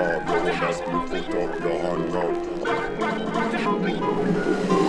Doppler, wir holen das Blutdruck, Doppler, Hangout.